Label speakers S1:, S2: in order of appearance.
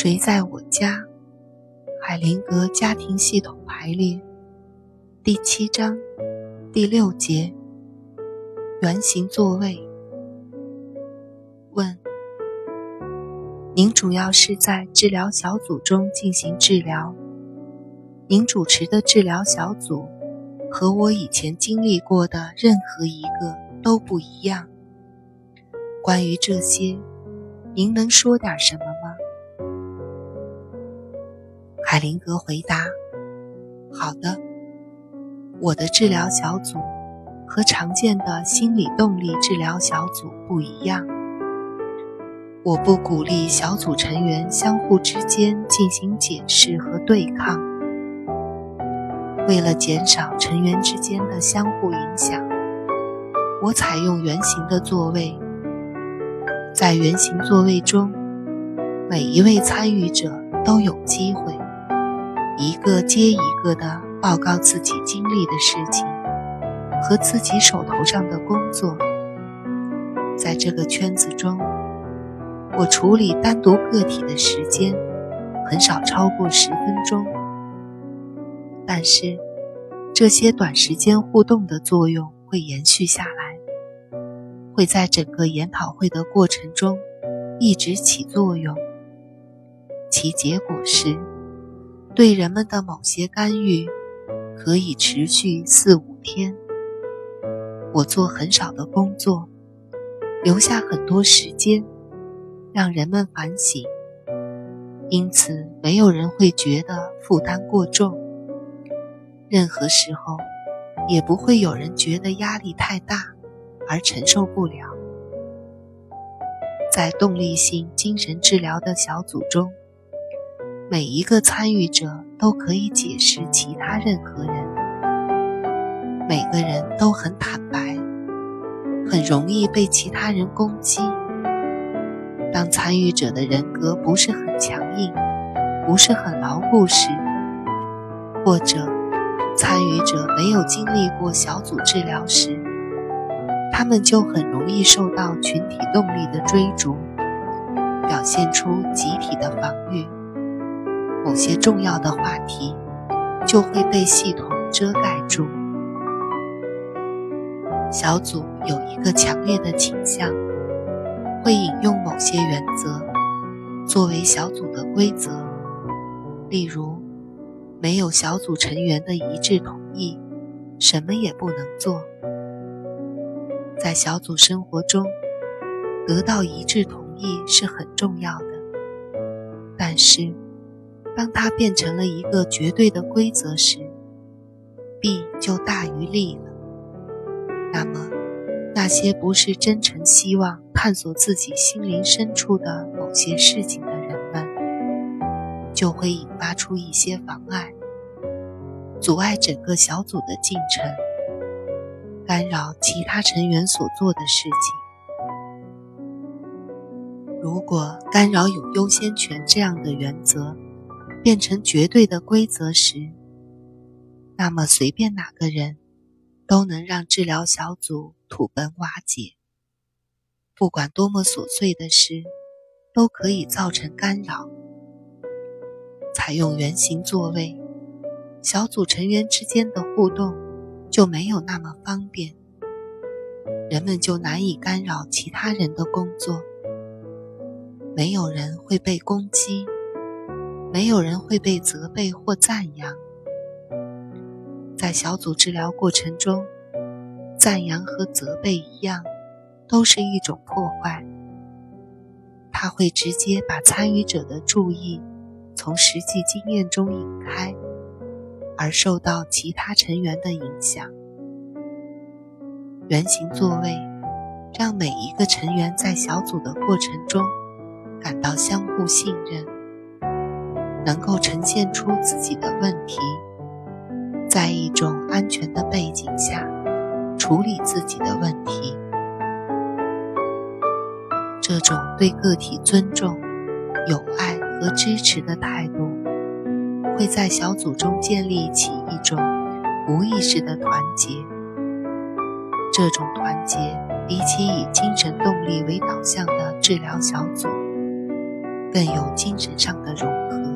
S1: 谁在我家？海灵格家庭系统排列第七章第六节。圆形座位。问：您主要是在治疗小组中进行治疗？您主持的治疗小组和我以前经历过的任何一个都不一样。关于这些，您能说点什么？海灵格回答：“好的，我的治疗小组。”和常见的心理动力治疗小组不一样，我不鼓励小组成员相互之间进行解释和对抗。为了减少成员之间的相互影响，我采用圆形的座位。在圆形座位中，每一位参与者都有机会一个接一个地报告自己经历的事情。和自己手头上的工作，在这个圈子中，我处理单独个体的时间很少超过十分钟。但是，这些短时间互动的作用会延续下来，会在整个研讨会的过程中一直起作用。其结果是，对人们的某些干预可以持续四五天。我做很少的工作，留下很多时间，让人们反省，因此没有人会觉得负担过重。任何时候，也不会有人觉得压力太大而承受不了。在动力性精神治疗的小组中，每一个参与者都可以解释其他任何人。每个人都很坦白，很容易被其他人攻击。当参与者的人格不是很强硬，不是很牢固时，或者参与者没有经历过小组治疗时，他们就很容易受到群体动力的追逐，表现出集体的防御。某些重要的话题就会被系统遮盖住。小组有一个强烈的倾向，会引用某些原则作为小组的规则，例如，没有小组成员的一致同意，什么也不能做。在小组生活中，得到一致同意是很重要的，但是，当它变成了一个绝对的规则时，弊就大于利了。那么，那些不是真诚希望探索自己心灵深处的某些事情的人们，就会引发出一些妨碍，阻碍整个小组的进程，干扰其他成员所做的事情。如果干扰有优先权这样的原则变成绝对的规则时，那么随便哪个人。都能让治疗小组土崩瓦解。不管多么琐碎的事，都可以造成干扰。采用圆形座位，小组成员之间的互动就没有那么方便，人们就难以干扰其他人的工作。没有人会被攻击，没有人会被责备或赞扬。在小组治疗过程中，赞扬和责备一样，都是一种破坏。它会直接把参与者的注意从实际经验中引开，而受到其他成员的影响。圆形座位让每一个成员在小组的过程中感到相互信任，能够呈现出自己的问题。在一种安全的背景下处理自己的问题，这种对个体尊重、友爱和支持的态度，会在小组中建立起一种无意识的团结。这种团结比起以精神动力为导向的治疗小组，更有精神上的融合。